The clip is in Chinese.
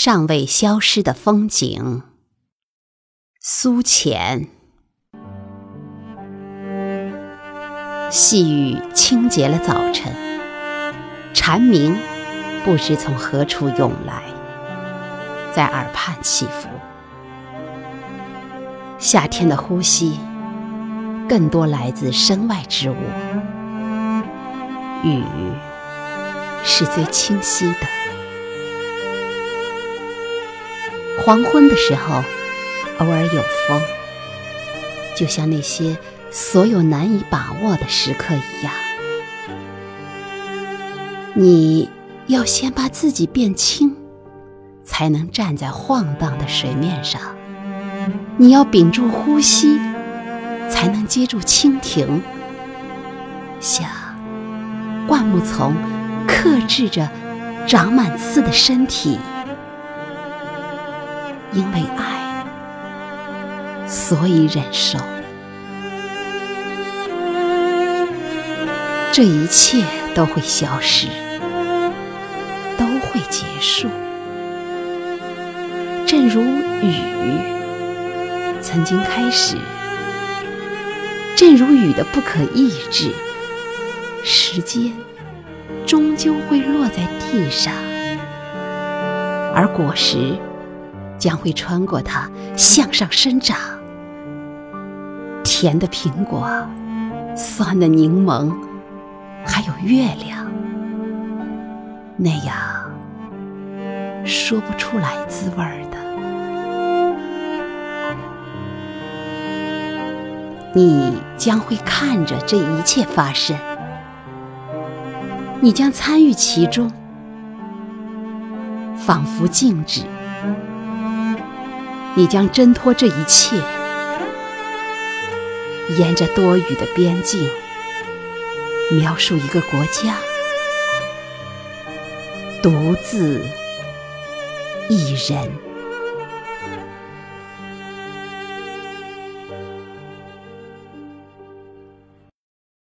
尚未消失的风景。苏浅。细雨清洁了早晨，蝉鸣不知从何处涌来，在耳畔起伏。夏天的呼吸，更多来自身外之物。雨是最清晰的。黄昏的时候，偶尔有风，就像那些。所有难以把握的时刻一样，你要先把自己变轻，才能站在晃荡的水面上；你要屏住呼吸，才能接住蜻蜓。像灌木丛克制着长满刺的身体，因为爱，所以忍受。这一切都会消失，都会结束。正如雨曾经开始，正如雨的不可抑制，时间终究会落在地上，而果实将会穿过它向上生长。甜的苹果，酸的柠檬。还有月亮，那样说不出来滋味儿的。你将会看着这一切发生，你将参与其中，仿佛静止。你将挣脱这一切，沿着多雨的边境。描述一个国家，独自一人。